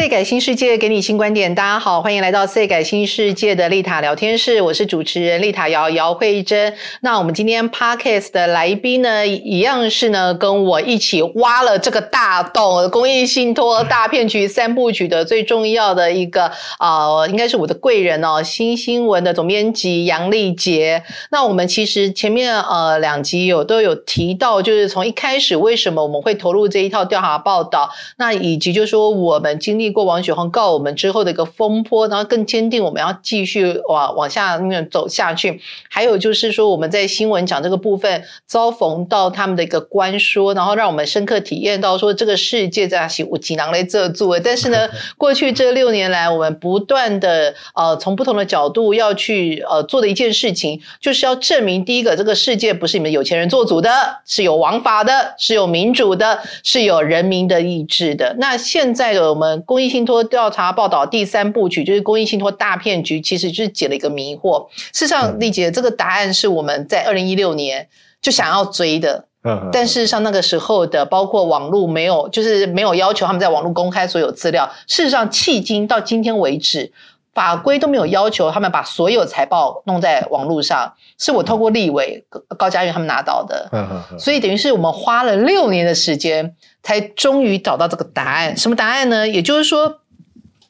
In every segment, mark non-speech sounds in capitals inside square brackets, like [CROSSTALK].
赛改新世界，给你新观点。大家好，欢迎来到赛改新世界的丽塔聊天室，我是主持人丽塔姚姚慧珍。那我们今天 podcast 的来宾呢，一样是呢，跟我一起挖了这个大洞——公益信托大骗局三部曲的最重要的一个啊，应该是我的贵人哦，新新闻的总编辑杨丽杰。那我们其实前面呃两集有都有提到，就是从一开始为什么我们会投入这一套调查报道，那以及就是说我们经历。过王雪红告我们之后的一个风波，然后更坚定我们要继续往往下面走下去。还有就是说，我们在新闻讲这个部分遭逢到他们的一个官说，然后让我们深刻体验到说这个世界在是我锦囊来这做。但是呢，[LAUGHS] 过去这六年来，我们不断的呃从不同的角度要去呃做的一件事情，就是要证明第一个，这个世界不是你们有钱人做主的，是有王法的，是有民主的，是有人民的意志的。那现在的我们。公益信托调查报道第三部曲就是公益信托大骗局，其实就是解了一个迷惑。事实上，丽姐这个答案是我们在二零一六年就想要追的，但事实上那个时候的包括网络没有，就是没有要求他们在网络公开所有资料。事实上，迄今到今天为止，法规都没有要求他们把所有财报弄在网络上，是我透过立委高嘉瑜他们拿到的。所以等于是我们花了六年的时间。才终于找到这个答案，什么答案呢？也就是说。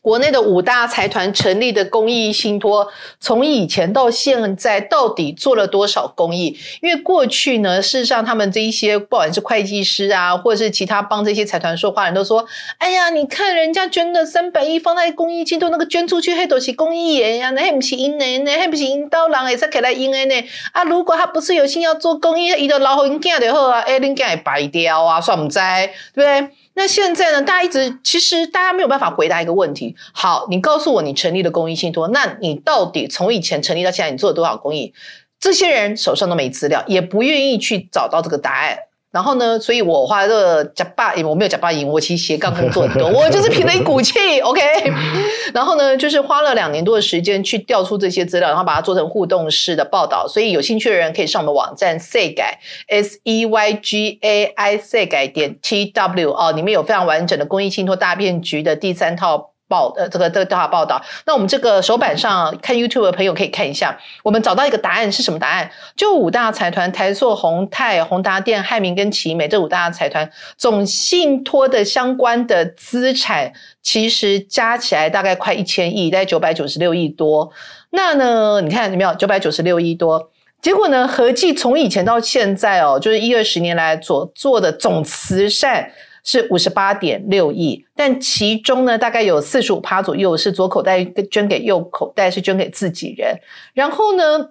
国内的五大财团成立的公益信托，从以前到现在，到底做了多少公益？因为过去呢，事实上他们这一些，不管是会计师啊，或者是其他帮这些财团说话人都说：“哎呀，你看人家捐了三百亿放在公益信托，那个捐出去黑都是公益钱呀，那还不是因呢？那还不是因刀郎也是给来因的呢？啊，如果他不是有心要做公益，伊就老好因囝就好啊，哎，恁囝会白掉啊，算唔知，对不对？”那现在呢？大家一直其实大家没有办法回答一个问题。好，你告诉我你成立的公益信托，那你到底从以前成立到现在，你做了多少公益？这些人手上都没资料，也不愿意去找到这个答案。然后呢？所以我花这个假霸，我没有假霸赢，我其实斜杠工作很多，我就是凭了一股气，[LAUGHS] OK。然后呢，就是花了两年多的时间去调出这些资料，然后把它做成互动式的报道。所以有兴趣的人可以上我们网站 say 改 s e y g a i say 改点 t w 哦，里面有非常完整的公益信托大骗局的第三套。报呃，这个这个调查报道，那我们这个手板上看 YouTube 的朋友可以看一下，我们找到一个答案是什么答案？就五大财团台塑、宏泰、宏达电、汉明跟奇美这五大财团总信托的相关的资产，其实加起来大概快一千亿，大概九百九十六亿多。那呢，你看有没有九百九十六亿多？结果呢，合计从以前到现在哦，就是一二十年来所做的总慈善。是五十八点六亿，但其中呢，大概有四十五趴左右是左口袋捐给右口袋，是捐给自己人。然后呢，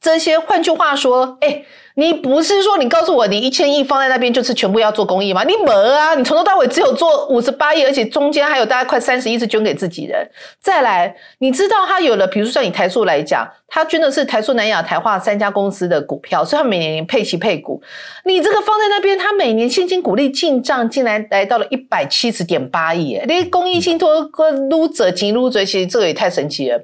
这些换句话说，哎。你不是说你告诉我你一千亿放在那边就是全部要做公益吗？你没啊！你从头到尾只有做五十八亿，而且中间还有大概快三十亿是捐给自己人。再来，你知道他有了，比如说像以台塑来讲，他捐的是台塑、南亚、台化三家公司的股票，所以他每年配息配股。你这个放在那边，他每年现金股利进账竟然来到了一百七十点八亿，你公益信托跟撸者金撸者，其实这个也太神奇了。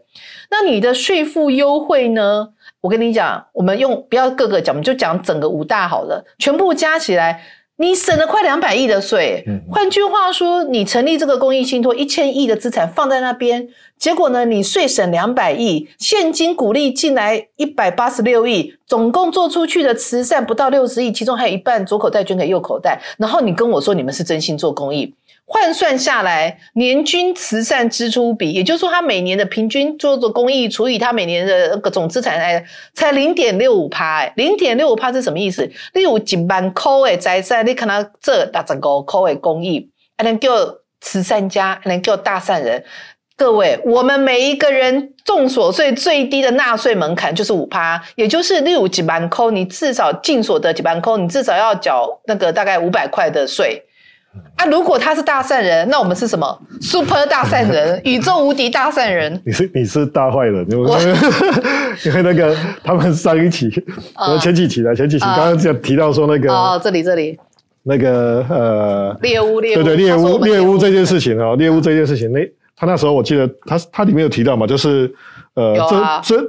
那你的税负优惠呢？我跟你讲，我们用不要各个讲，我们就讲整个五大好了，全部加起来，你省了快两百亿的税。换句话说，你成立这个公益信托，一千亿的资产放在那边，结果呢，你税省两百亿，现金股利进来一百八十六亿，总共做出去的慈善不到六十亿，其中还有一半左口袋捐给右口袋，然后你跟我说你们是真心做公益。换算下来，年均慈善支出比，也就是说，他每年的平均做做公益除以他每年的那个总资产，哎，才零点六五趴，哎，零点六五趴是什么意思？例如一万块的财产，你可能这大整个块的公益，还能叫慈善家，还能叫大善人。各位，我们每一个人重所税最低的纳税门槛就是五趴，也就是例如几万块，你至少净所得几万块，你至少要缴那个大概五百块的税。啊！如果他是大善人，那我们是什么？Super 大善人，[LAUGHS] 宇宙无敌大善人。你是你是大坏人，因为 [LAUGHS] 因为那个他们上一期，我前几期的前几期刚刚讲提到说那个哦，这里这里那个呃猎物猎对对猎物猎物这件事情啊，猎物这件事情，那他那时候我记得他他里面有提到嘛，就是呃这这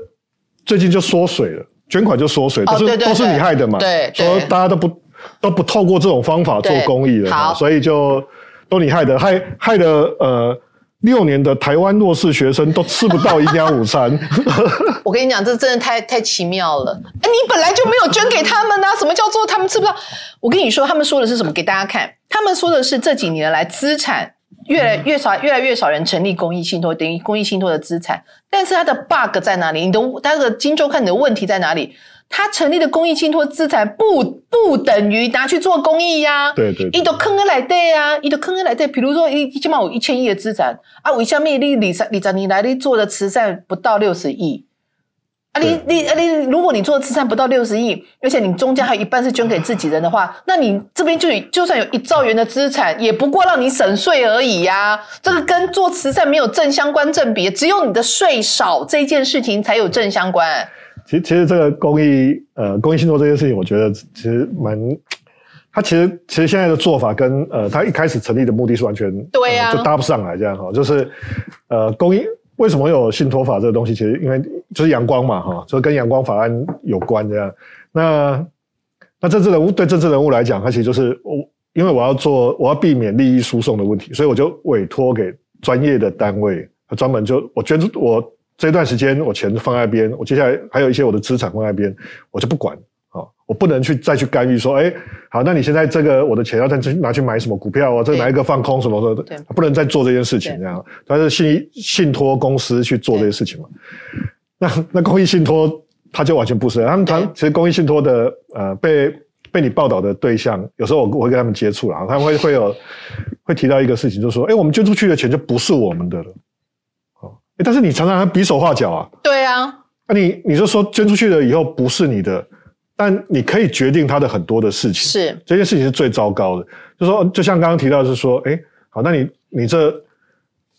最近就缩水了，捐款就缩水，都是都是你害的嘛，对，说大家都不。都不透过这种方法做公益了，所以就都你害的，害害的呃六年的台湾弱势学生都吃不到营养午餐。[LAUGHS] 我跟你讲，这真的太太奇妙了。哎，你本来就没有捐给他们啊？什么叫做他们吃不到？我跟你说，他们说的是什么？给大家看，他们说的是这几年来资产越来越少，越来越少人成立公益信托，等于公益信托的资产。但是它的 bug 在哪里？你的它的金周看你的问题在哪里？他成立的公益信托资产不不等于拿去做公益呀？对对，一都坑来对呀，一都坑来对。比如说，一起码有一千亿的资产啊，我下面你李三李三你来你做的慈善不到六十亿？啊，你你啊你，如果你做的慈善不到六十亿，而且你中间还有一半是捐给自己人的话，那你这边就就算有一兆元的资产，也不过让你省税而已呀。这个跟做慈善没有正相关正比，只有你的税少这件事情才有正相关。其实，其实这个公益，呃，公益信托这件事情，我觉得其实蛮，他其实其实现在的做法跟呃，他一开始成立的目的是完全对呀，就搭不上来这样哈。就是呃，公益为什么有信托法这个东西？其实因为就是阳光嘛哈，就跟阳光法案有关这样。那那政治人物对政治人物来讲，他其实就是我，因为我要做，我要避免利益输送的问题，所以我就委托给专业的单位，专门就我捐我。这段时间我钱放在边，我接下来还有一些我的资产放在边，我就不管啊，我不能去再去干预说，哎，好，那你现在这个我的钱要再去拿去买什么股票啊？这哪一个放空什么的，不能再做这件事情这样。但是信信托公司去做这些事情嘛？那那公益信托他就完全不是，他们他其实公益信托的呃被被你报道的对象，有时候我我会跟他们接触了，他们会会有会提到一个事情，就是说，哎，我们捐出去的钱就不是我们的了。但是你常常还比手画脚啊？对啊，那你你就说捐出去了以后不是你的，但你可以决定他的很多的事情。是这件事情是最糟糕的，就说就像刚刚提到是说，哎，好，那你你这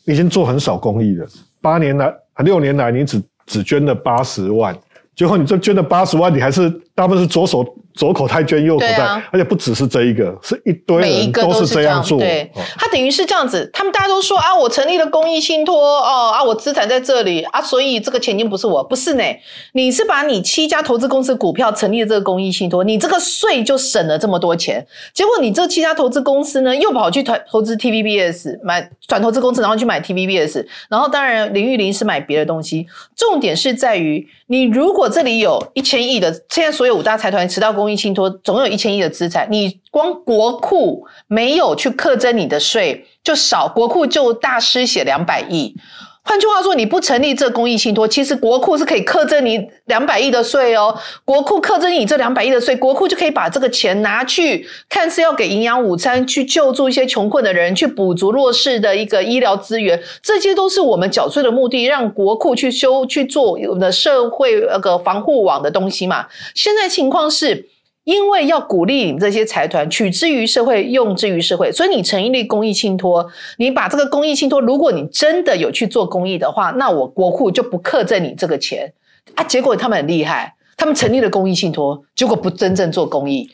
已经做很少公益了，八年来六年来你只只捐了八十万，结果你这捐了八十万，你还是大部分是左手。左口太捐，右口袋，而且不只是这一个，是一堆人都是这样做。对，他等于是这样子，他们大家都说啊，我成立了公益信托哦啊，我资产在这里啊，所以这个钱已经不是我，不是呢，你是把你七家投资公司股票成立了这个公益信托，你这个税就省了这么多钱。结果你这七家投资公司呢，又跑去投投资 TVBS 买转投资公司，然后去买 TVBS，然后当然林玉玲是买别的东西。重点是在于，你如果这里有一千亿的，现在所有五大财团持到公公益信托总有一千亿的资产，你光国库没有去课征你的税，就少国库就大失血两百亿。换句话说，你不成立这公益信托，其实国库是可以课征你两百亿的税哦。国库课征你这两百亿的税，国库就可以把这个钱拿去看是要给营养午餐，去救助一些穷困的人，去补足弱势的一个医疗资源，这些都是我们缴税的目的，让国库去修去做我们的社会那个防护网的东西嘛。现在情况是。因为要鼓励你这些财团取之于社会，用之于社会，所以你成立公益信托，你把这个公益信托，如果你真的有去做公益的话，那我国库就不克赠你这个钱啊。结果他们很厉害，他们成立了公益信托，结果不真正做公益。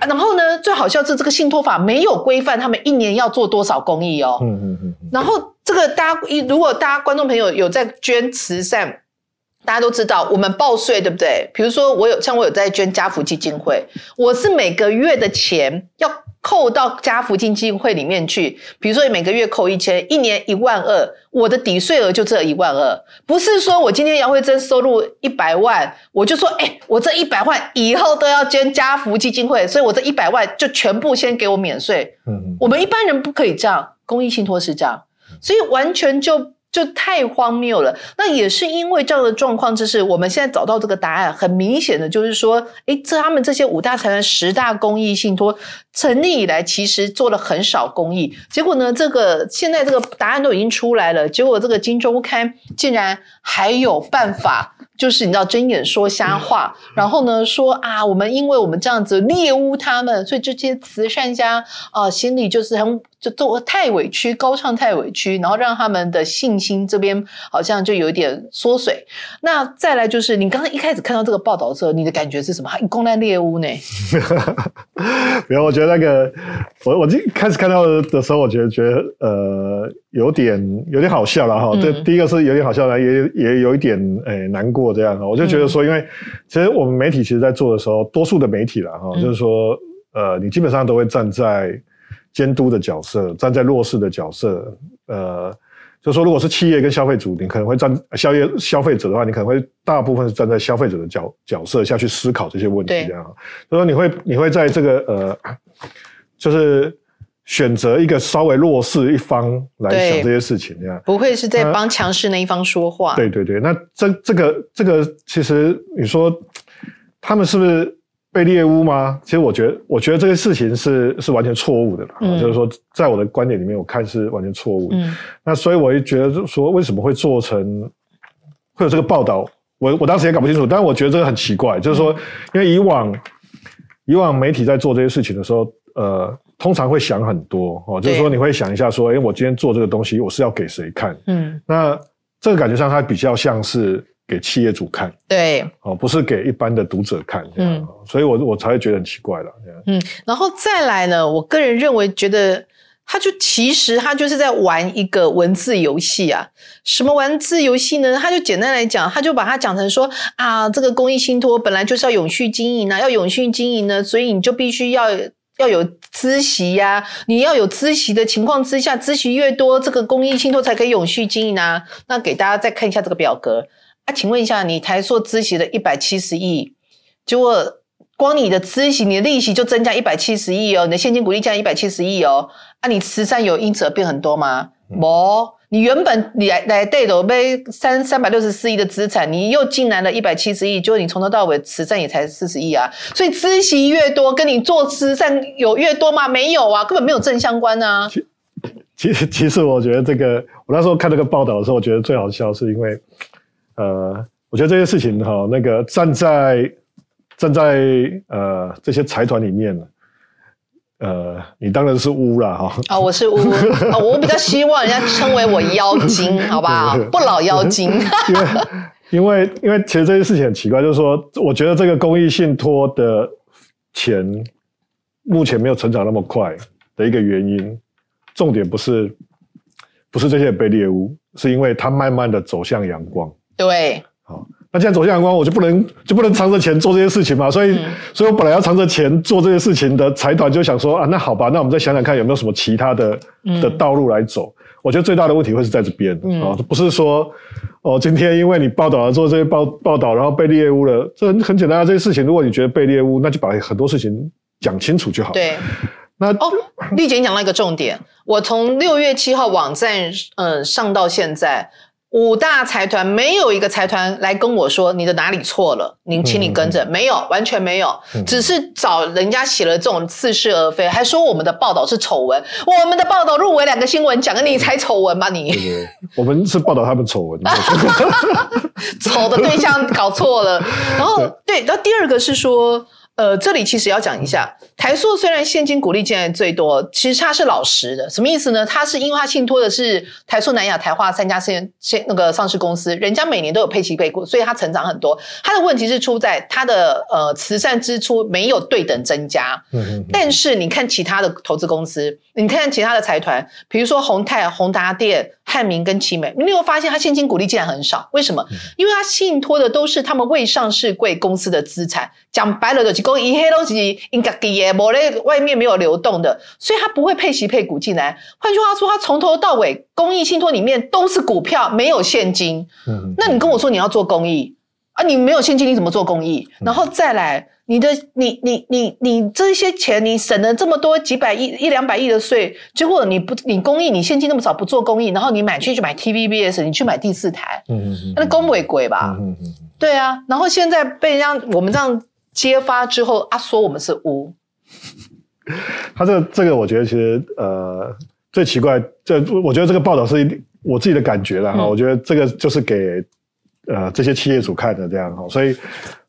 然后呢，最好笑是这个信托法没有规范他们一年要做多少公益哦。嗯嗯嗯。然后这个大家，如果大家观众朋友有在捐慈善。大家都知道，我们报税对不对？比如说，我有像我有在捐家福基金会，我是每个月的钱要扣到家福基金会里面去。比如说，每个月扣一千，一年一万二，我的抵税额就这一万二。不是说我今天姚慧珍收入一百万，我就说，哎，我这一百万以后都要捐家福基金会，所以我这一百万就全部先给我免税。嗯，我们一般人不可以这样，公益信托是这样，所以完全就。就太荒谬了。那也是因为这样的状况，就是我们现在找到这个答案，很明显的就是说，哎，这他们这些五大财团、十大公益信托成立以来，其实做了很少公益。结果呢，这个现在这个答案都已经出来了，结果这个《金周刊》竟然还有办法。就是你知道睁眼说瞎话，然后呢说啊，我们因为我们这样子猎污他们，所以这些慈善家啊心里就是很就做太委屈，高唱太委屈，然后让他们的信心这边好像就有一点缩水。那再来就是你刚刚一开始看到这个报道的时候，你的感觉是什么？公然猎物呢？[LAUGHS] 没有，我觉得那个我我一开始看到的时候，我觉得觉得呃有点有点好笑了哈。这第一个是有点好笑了，也也有一点诶难过。这样我就觉得说，因为其实我们媒体其实，在做的时候，多数的媒体了哈，就是说，呃，你基本上都会站在监督的角色，站在弱势的角色，呃，就说如果是企业跟消费主，你可能会站消业消费者的话，你可能会大部分是站在消费者的角角色下去思考这些问题，对这样。就说你会你会在这个呃，就是选择一个稍微弱势一方来想这些事情，这样。不会是在帮强势那一方说话。对对对，那这这个这个，其实你说他们是不是被猎污吗？其实我觉得，我觉得这个事情是是完全错误的啦、嗯就是说，在我的观点里面，我看是完全错误的。嗯那所以我也觉得就是说，为什么会做成会有这个报道？我我当时也搞不清楚，但是我觉得这个很奇怪，就是说，因为以往以往媒体在做这些事情的时候，呃，通常会想很多哦，就是说你会想一下说，哎，我今天做这个东西，我是要给谁看？嗯，那这个感觉上，它比较像是给企业主看对，哦，不是给一般的读者看。嗯嗯，所以我我才会觉得很奇怪了。嗯，然后再来呢，我个人认为，觉得他就其实他就是在玩一个文字游戏啊。什么文字游戏呢？他就简单来讲，他就把它讲成说啊，这个公益信托本来就是要永续经营啊，要永续经营呢，所以你就必须要。要有孳息呀、你要有孳息的情况之下，孳息越多，这个公益信托才可以永续经营啊。那给大家再看一下这个表格啊，请问一下，你台塑孳息的一百七十亿，结果光你的孳息，你的利息就增加一百七十亿哦，你的现金股利降一百七十亿哦，啊，你慈善有因此而变很多吗？没、你原本你来来对的被三三百六十四亿的资产，你又进来了一百七十亿，结果你从头到尾慈善也才四十亿啊，所以孳息越多，跟你做慈善有越多吗？没有啊，根本没有正相关啊。其 [LAUGHS] 实其实我觉得这个，我那时候看这个报道的时候，我觉得最好笑是因为，呃，我觉得这些事情哈，那个站在站在呃这些财团里面呢。呃，你当然是污了哈，啊、我是巫、哦，我比较希望人家称为我妖精，[LAUGHS] 好不好？不老妖精。因为因为因为其实这件事情很奇怪，就是说，我觉得这个公益信托的钱目前没有成长那么快的一个原因，重点不是不是这些人被猎污，是因为它慢慢的走向阳光。对，好，那既然走向阳光，我就不能就不能藏着钱做这些事情嘛。所以，嗯所以我本来要藏着钱做这些事情的财团就想说啊，那好吧，那我们再想想看有没有什么其他的嗯的道路来走。我觉得最大的问题会是在这边嗯啊、不是说哦，今天因为你报道了做这些报报道，然后被猎污了，这很很简单啊。这些事情，如果你觉得被猎污，那就把很多事情讲清楚就好。，对。那哦，丽姐，你讲到一个重点，我从六月七号网站嗯上到现在，五大财团没有一个财团来跟我说你的哪里错了，您请你跟着，没有，完全没有，嗯只是找人家写了这种似是而非，还说我们的报道是丑闻，我们的报道入围两个新闻奖，你才丑闻吧你？我们是报道他们丑闻。[LAUGHS] [LAUGHS] 丑的对象搞错了。然后对，然后第二个是说，呃，这里其实要讲一下，台塑虽然现金股利进来最多，其实它是老实的，什么意思呢？它是因为它信托的是台塑、南亚、台化三家现现那个上市公司，人家每年都有配息配股，所以它成长很多。它的问题是出在它的呃慈善支出没有对等增加。嗯嗯但是你看其他的投资公司，你看其他的财团，比如说宏泰、宏达电、汉明跟奇美，你有发现它现金股利竟然很少？为什么？因为它信托的都是他们未上市贵公司的资产，讲白了就是公一黑都是应该给耶，某类外面没有流动的，所以它不会配息配股进来。换句话说，它从头到尾公益信托里面都是股票，没有现金。嗯嗯那你跟我说你要做公益啊，你没有现金你怎么做公益？然后再来，你的你你你你这些钱你省了这么多几百亿一两百亿的税，结果你不你公益你现金那么少不做公益，然后你买去去买 TVBS，你去买第四台，嗯嗯嗯那公不为鬼吧？嗯嗯嗯对啊，然后现在被人家我们这样揭发之后啊，说我们是污，[LAUGHS] 他这个这个，我觉得其实呃最奇怪，这我觉得这个报道是一我自己的感觉了哈、嗯。我觉得这个就是给呃这些企业主看的这样哈，所以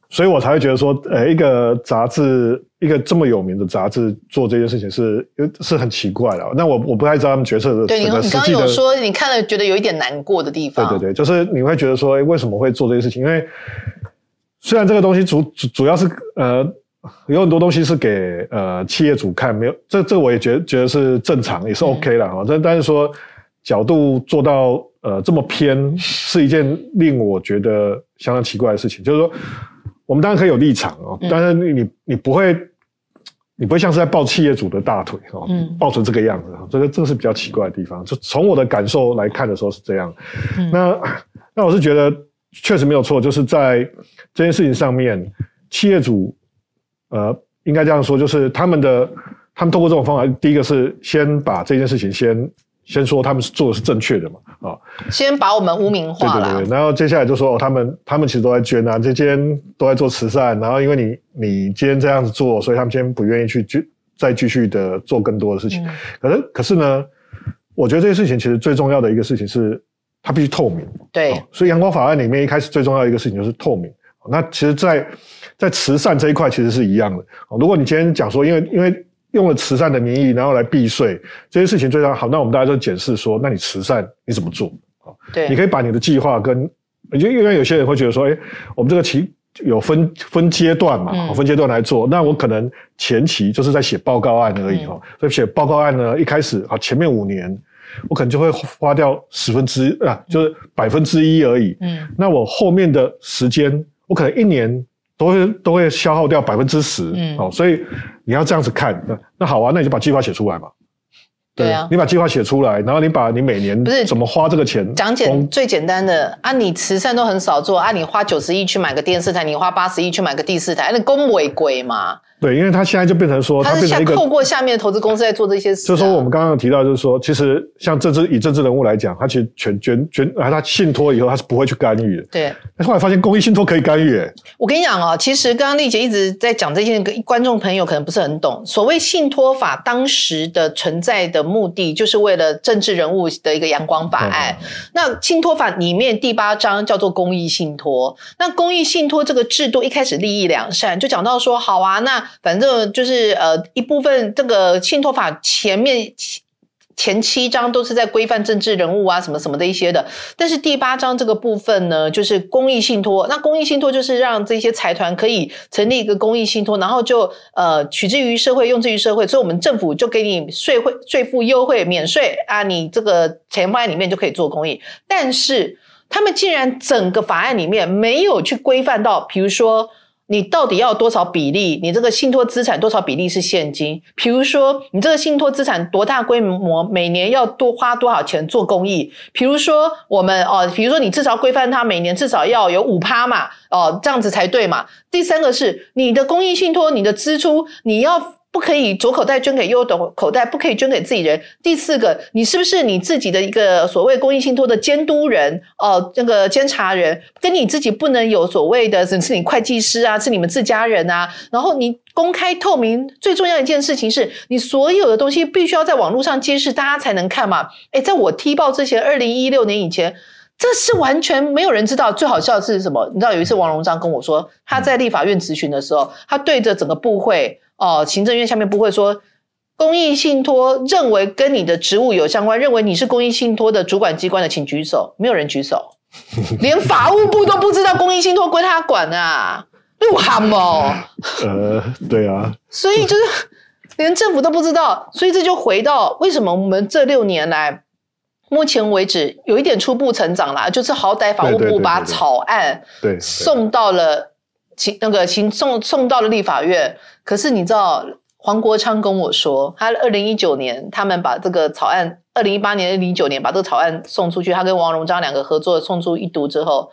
所以我才会觉得说，呃，一个杂志，一个这么有名的杂志做这件事情是是很奇怪的。那我我不太知道他们决策的对你你刚刚。有说你看了觉得有一点难过的地方，对对对，就是你会觉得说，诶为什么会做这些事情？因为虽然这个东西主主主要是呃有很多东西是给呃企业主看，没有这这我也觉得觉得是正常，也是 OK 了哈。但、但是说角度做到呃这么偏，是一件令我觉得相当奇怪的事情。就是说，我们当然可以有立场哦，嗯但是你你你不会你不会像是在抱企业主的大腿哦，嗯抱成这个样子，这个这个是比较奇怪的地方。就从我的感受来看的时候是这样。嗯那那我是觉得确实没有错，就是在这件事情上面，企业主呃应该这样说，就是他们的他们通过这种方法，第一个是先把这件事情先先说他们是做的是正确的嘛，啊、先把我们污名化了对对对，。然后接下来就说哦，他们他们其实都在捐啊，这间都在做慈善，然后因为你你今天这样子做，所以他们今天不愿意去继再继续的做更多的事情。嗯可是可是呢，我觉得这些事情其实最重要的一个事情是，它必须透明。对哦，所以阳光法案里面一开始最重要的一个事情就是透明。哦那其实在，在慈善这一块其实是一样的。哦如果你今天讲说，因为因为用了慈善的名义，然后来避税，这些事情最常。好，那我们大家就检视说，那你慈善你怎么做？啊对，你可以把你的计划跟，就因为有些人会觉得说，哎，我们这个期有分分阶段嘛，分阶段来做。那我可能前期就是在写报告案而已嗯哈、哦，所以写报告案呢，一开始啊前面五年，我可能就会花掉十分之啊，就是百分之一而已。嗯那我后面的时间，我可能一年都会都会消耗掉百分之十，嗯哦，所以你要这样子看，那那好啊，那你就把计划写出来嘛。对啊你把计划写出来，然后你把你每年不是怎么花这个钱，讲简最简单的啊，你慈善都很少做啊，你花九十亿去买个电视台，你花八十亿去买个第四台，那公违规嘛？对，因为它现在就变成说，它他变成一个透过下面的投资公司在做这些事、啊。就是说，我们刚刚有提到，就是说，其实像政治以政治人物来讲，他其实全捐捐啊，他信托以后，他是不会去干预的。对但后来发现公益信托可以干预，哎，我跟你讲哦，其实刚刚丽姐一直在讲这些，观众朋友可能不是很懂。所谓信托法当时的存在的目的，就是为了政治人物的一个阳光法案。那信托法里面第八章叫做公益信托。那公益信托这个制度一开始利益良善，就讲到说，好啊，那反正就是呃一部分这个信托法前面。前七章都是在规范政治人物啊，什么什么的一些的，但是第八章这个部分呢，就是公益信托。那公益信托就是让这些财团可以成立一个公益信托，然后就呃取之于社会，用之于社会，所以我们政府就给你税会税负优惠免税啊，你这个钱放在里面就可以做公益。但是他们竟然整个法案里面没有去规范到，比如说。你到底要多少比例？你这个信托资产多少比例是现金？比如说，你这个信托资产多大规模，每年要多花多少钱做公益？比如说，我们哦，比如说你至少规范它每年至少要有五趴嘛，哦，这样子才对嘛。第三个是你的公益信托，你的支出你要。不可以左口袋捐给右口袋，不可以捐给自己人。第四个，你是不是你自己的一个所谓公益信托的监督人哦？那个监察人跟你自己不能有所谓的，是你会计师啊，是你们自家人啊。然后你公开透明，最重要一件事情是你所有的东西必须要在网络上揭示，大家才能看嘛。诶在我踢爆之前，二零一六年以前。这是完全没有人知道。最好笑的是什么？你知道有一次王荣章跟我说，他在立法院咨询的时候，他对着整个部会哦，行政院下面不会说，公益信托认为跟你的职务有相关，认为你是公益信托的主管机关的，请举手。没有人举手，[LAUGHS] 连法务部都不知道公益信托归他管啊，鹿晗哦。呃，对啊，所以就是连政府都不知道，所以这就回到为什么我们这六年来。目前为止有一点初步成长啦，就是好歹法务部把草案对送到了请那个请送送到了立法院。可是你知道，黄国昌跟我说，他二零一九年他们把这个草案，二零一八年、二零一九年把这个草案送出去，他跟王荣章两个合作送出一读之后，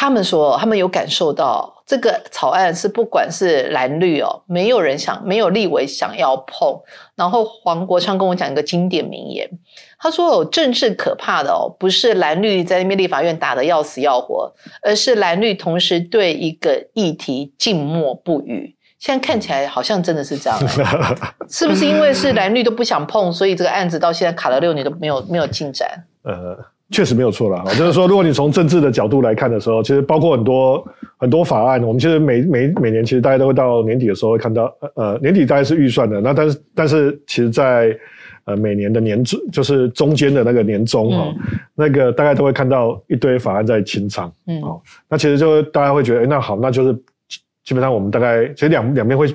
他们说他们有感受到这个草案是不管是蓝绿哦，没有人想，没有立委想要碰。然后黄国昌跟我讲一个经典名言。他说：“哦，政治可怕的哦，不是蓝绿在那边立法院打得要死要活，而是蓝绿同时对一个议题静默不语。现在看起来好像真的是这样、欸，[LAUGHS] 是不是因为是蓝绿都不想碰，所以这个案子到现在卡了六年都没有没有进展？呃，确实没有错啦。就是说，如果你从政治的角度来看的时候，其实包括很多很多法案，我们其实每每每年其实大家都会到年底的时候会看到，呃，年底大概是预算的，那但是但是其实在。呃，每年的年中就是中间的那个年终哈、哦，嗯那个大概都会看到一堆法案在清仓，嗯，哦，那其实就大家会觉得，哎，那好，那就是基本上我们大概其实两两边会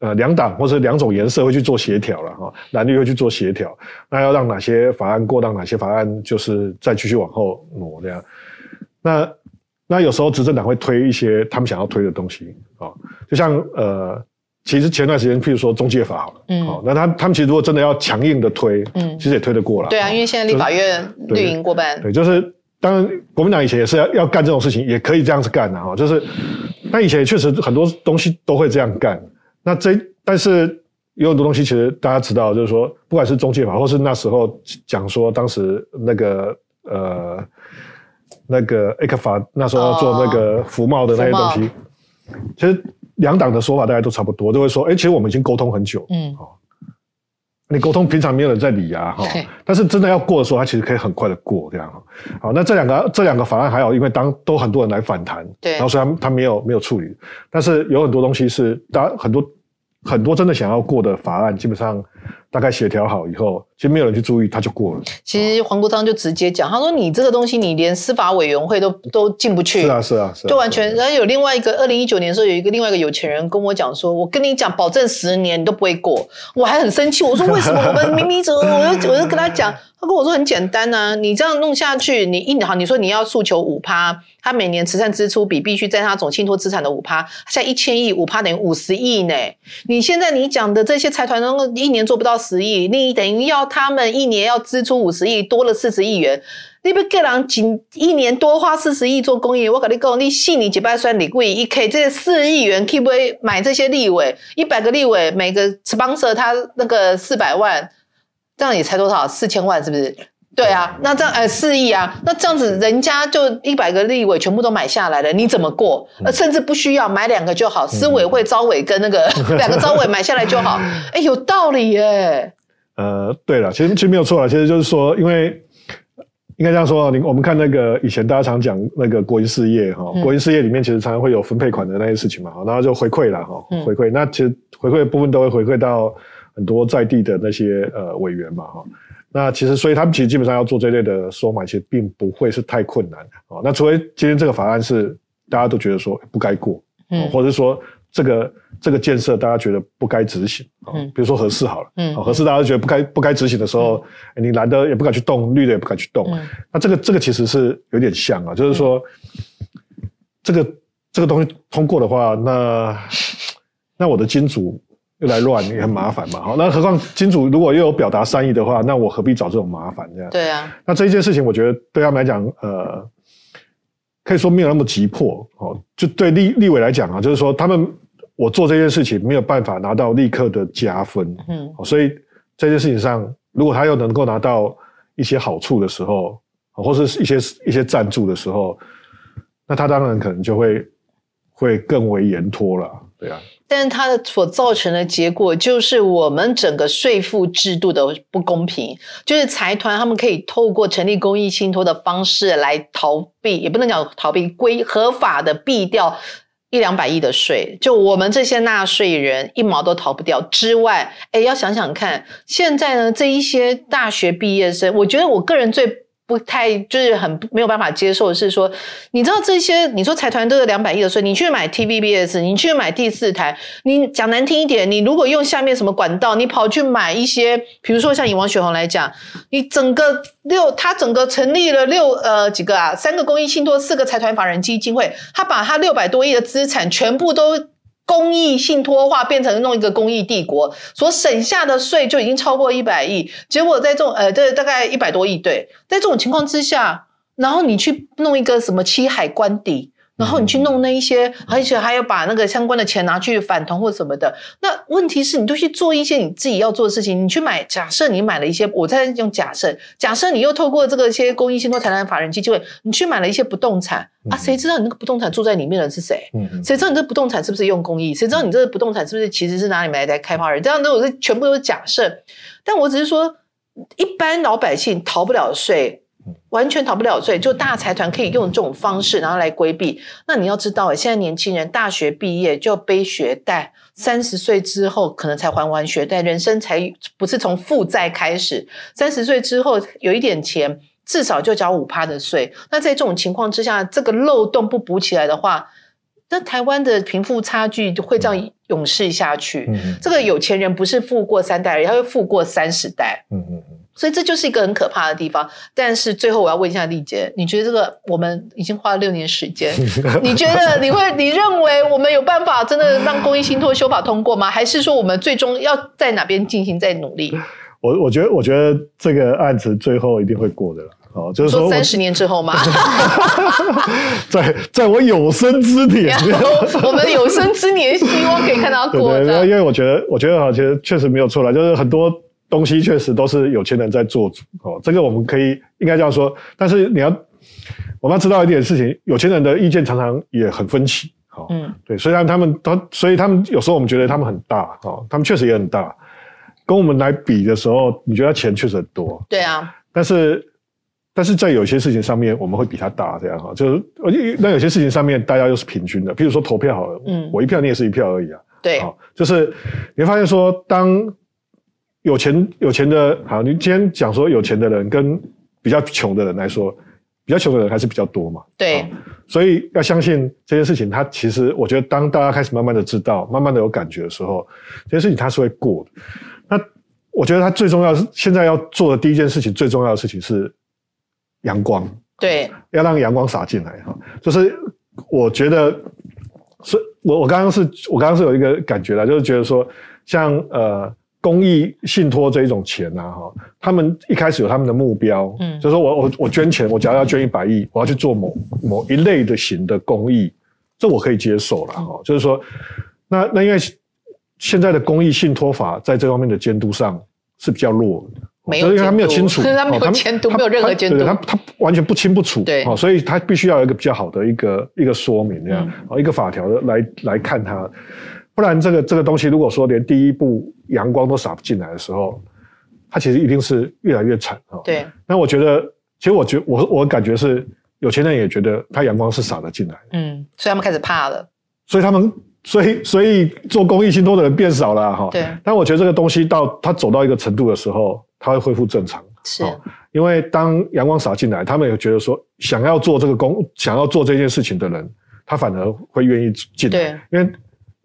呃两党或者两种颜色会去做协调了哈，蓝绿会去做协调，那要让哪些法案过，让哪些法案就是再继续往后挪这样，那那有时候执政党会推一些他们想要推的东西啊、哦，就像呃。其实前段时间，譬如说中介法好了，嗯，好，那他他们其实如果真的要强硬的推，嗯，其实也推得过了。对啊，因为现在立法院绿营过半。对，就是当然国民党以前也是要要干这种事情，也可以这样子干的哈。就是，那以前也确实很多东西都会这样干。那这但是有很多东西，其实大家知道，就是说，不管是中介法，或是那时候讲说当时那个呃那个 A 克法那时候要做那个服贸的那些东西，其实。两党的说法大家都差不多，都会说：哎，其实我们已经沟通很久，嗯，哦，你沟通平常没有人在理啊，哈，但是真的要过的时候，它其实可以很快的过，这样，好，那这两个这两个法案还好，因为当都很多人来反弹，对，然后虽然他他没有没有处理，但是有很多东西是大家很多很多真的想要过的法案，基本上。大概协调好以后，其实没有人去注意，他就过了。其实黄国昌就直接讲，他说：“你这个东西，你连司法委员会都 [LAUGHS] 都进不去。”是啊，是啊，是就完全。然后有另外一个，二零一九年的时候，有一个另外一个有钱人跟我讲说：“我跟你讲，保证十年你都不会过。”我还很生气，我说：“为什么我们明明走？”我就我就跟他讲。他跟我说很简单呐，你这样弄下去，你一年好，你说你要诉求五趴，他每年慈善支出比必须在他总信托资产的五趴，现在一千亿五趴等于五十亿呢。你现在你讲的这些财团，都一年做不到十亿，你等于要他们一年要支出五十亿，多了四十亿元。你不个人仅一年多花四十亿做公益，我跟你讲，你信你几百算你贵一 K，这四亿元可不可以买这些立委？一百个立委，每个 sponsor 他那个四百万。这样也才多少？四千万是不是？对啊，那这样呃四亿啊，那这样子人家就一百个立委全部都买下来了，你怎么过？呃，甚至不需要买两个就好，司委会招委跟那个 [LAUGHS] 两个招委买下来就好。哎，有道理耶。呃，对了，其实其实没有错了，其实就是说，因为应该这样说，你我们看那个以前大家常讲那个国营事业哈，国营事业里面其实常常会有分配款的那些事情嘛，然后就回馈了哈，回馈，那其实回馈的部分都会回馈到。很多在地的那些呃委员嘛哈，那其实所以他们其实基本上要做这类的收买，其实并不会是太困难的啊。那除非今天这个法案是大家都觉得说不该过，嗯，或者说这个这个建设大家觉得不该执行，嗯，比如说合适好了，嗯，合适大家觉得不该不该执行的时候，你蓝的也不敢去动，绿的也不敢去动，那这个这个其实是有点像啊，就是说这个这个东西通过的话，那那我的金主。又来乱也很麻烦嘛，好，那何况金主如果又有表达善意的话，那我何必找这种麻烦这样？对啊，那这一件事情，我觉得对他们来讲，呃，可以说没有那么急迫哦。就对立立委来讲啊，就是说他们我做这件事情没有办法拿到立刻的加分，嗯，所以这件事情上，如果他又能够拿到一些好处的时候，或是一些一些赞助的时候，那他当然可能就会会更为延拖了，对啊。但是它的所造成的结果，就是我们整个税负制度的不公平。就是财团他们可以透过成立公益信托的方式来逃避，也不能讲逃避，规合法的避掉一两百亿的税。就我们这些纳税人一毛都逃不掉之外，哎，要想想看，现在呢这一些大学毕业生，我觉得我个人最。不太就是很没有办法接受的，是说你知道这些你说财团都有两百亿的税，你去买 TVBS，你去买第四台，你讲难听一点，你如果用下面什么管道，你跑去买一些，比如说像以王雪红来讲，你整个六他整个成立了六呃几个啊，三个公益信托，四个财团法人基金会，他把他六百多亿的资产全部都。公益信托化变成弄一个公益帝国，所省下的税就已经超过一百亿。结果在这种呃，这大概一百多亿，对，在这种情况之下，然后你去弄一个什么七海关底。然后你去弄那一些，而且还要把那个相关的钱拿去反同或什么的。那问题是你都去做一些你自己要做的事情。你去买，假设你买了一些，我在用假设，假设你又透过这个一些公益信托财产法人基金会，你去买了一些不动产啊？谁知道你那个不动产住在里面的人是谁？谁知道你这不动产是不是用公益？谁知道你这个不动产是不是其实是哪里来的开发人？这样都是全部都是假设。但我只是说，一般老百姓逃不了税。完全逃不了罪，就大财团可以用这种方式，然后来规避。那你要知道，现在年轻人大学毕业就要背学贷，三十岁之后可能才还完学贷，人生才不是从负债开始。三十岁之后有一点钱，至少就交五趴的税。那在这种情况之下，这个漏洞不补起来的话，那台湾的贫富差距就会这样永世下去。这个有钱人不是富过三代，而他会富过三十代。嗯嗯嗯。所以这就是一个很可怕的地方。但是最后我要问一下丽姐，你觉得这个我们已经花了六年时间，[LAUGHS] 你觉得你会你认为我们有办法真的让公益信托修法通过吗？还是说我们最终要在哪边进行再努力？我我觉得我觉得这个案子最后一定会过的了。哦，就是说三十年之后吗？[LAUGHS] 在在我有生之年，[LAUGHS] 我们有生之年希望可以看到过的。因为我觉得，我觉得啊，其实确实没有错了，就是很多东西确实都是有钱人在做主。哦，这个我们可以应该这样说。但是你要我们要知道一点事情，有钱人的意见常常也很分歧。好，嗯，对，虽然他们他，所以他们有时候我们觉得他们很大，哦，他们确实也很大，跟我们来比的时候，你觉得钱确实很多。对啊，但是。但是在有些事情上面，我们会比他大，这样哈，就是那有些事情上面，大家又是平均的。比如说投票好了，嗯，我一票你也是一票而已啊。对，就是你会发现说，当有钱有钱的，好，你今天讲说有钱的人跟比较穷的人来说，比较穷的人还是比较多嘛。对，所以要相信这件事情，它其实我觉得，当大家开始慢慢的知道，慢慢的有感觉的时候，这件事情它是会过的。那我觉得它最重要是现在要做的第一件事情，最重要的事情是。阳光对，要让阳光洒进来哈。就是我觉得，是我我刚刚是我刚刚是有一个感觉的，就是觉得说，像呃公益信托这一种钱呐哈，他们一开始有他们的目标，嗯，就是说我我我捐钱，我假如要捐一百亿，我要去做某某一类的型的公益，这我可以接受了哈。就是说，那那因为现在的公益信托法在这方面的监督上是比较弱的。没有，因为他没有清楚，他没有监督，[LAUGHS] 没有任何监督，他他完全不清不楚，对，所以他必须要有一个比较好的一个一个说明，这样一个法条来来看它，不然这个这个东西如果说连第一步阳光都洒不进来的时候，它其实一定是越来越惨啊。对，那我觉得，其实我觉我我感觉是有钱人也觉得他阳光是洒了进来，嗯，所以他们开始怕了，所以他们所以所以做公益信托的人变少了哈。对，但我觉得这个东西到它走到一个程度的时候。它会恢复正常，是，因为当阳光洒进来，他们也觉得说，想要做这个工，想要做这件事情的人，他反而会愿意进来，因为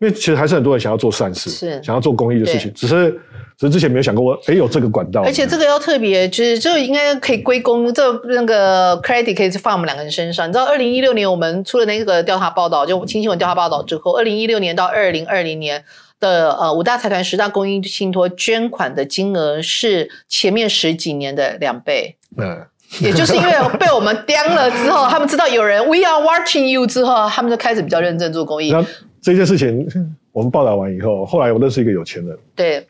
因为其实还是很多人想要做善事，是想要做公益的事情，只是只是之前没有想过，我哎有这个管道，而且这个要特别，就是就应该可以归功这那个 credit 可以放我们两个人身上。你知道，二零一六年我们出了那个调查报道，就新新闻调查报道之后，二零一六年到二零二零年。的呃五大财团十大公益信托捐款的金额是前面十几年的两倍，嗯，也就是因为被我们 [LAUGHS] 刁了之后，他们知道有人 We are watching you 之后，他们就开始比较认真做公益。这件事情我们报道完以后，后来我认识一个有钱人，对。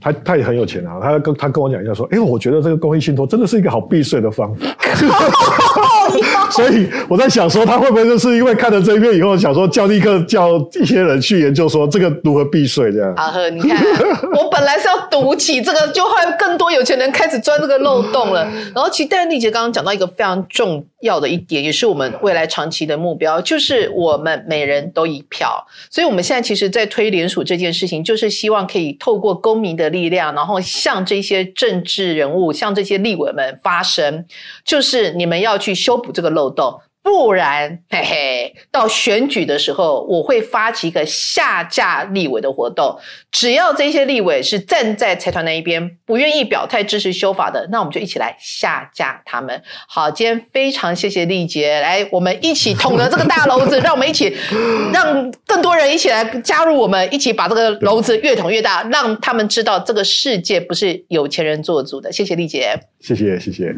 他他也很有钱啊，他跟他跟我讲一下说，哎，我觉得这个公益信托真的是一个好避税的方法。[LAUGHS] 所以我在想说，他会不会就是因为看了这一篇以后，想说叫立刻叫一些人去研究说这个如何避税这样。阿呵，你看，我本来是要赌起这个，就会更多有钱人开始钻这个漏洞了。然后，其实戴丽姐刚刚讲到一个非常重要的一点，也是我们未来长期的目标，就是我们每人都一票。所以我们现在其实，在推联署这件事情，就是希望可以透过公民力量，然后向这些政治人物、向这些立委们发声，就是你们要去修补这个漏洞。不然，嘿嘿，到选举的时候，我会发起一个下架立委的活动。只要这些立委是站在财团那一边，不愿意表态支持修法的，那我们就一起来下架他们。好，今天非常谢谢丽杰，来，我们一起捅了这个大篓子，让我们一起，[LAUGHS] 让更多人一起来加入我们，一起把这个篓子越捅越大，让他们知道这个世界不是有钱人做主的。谢谢丽杰，谢谢谢谢。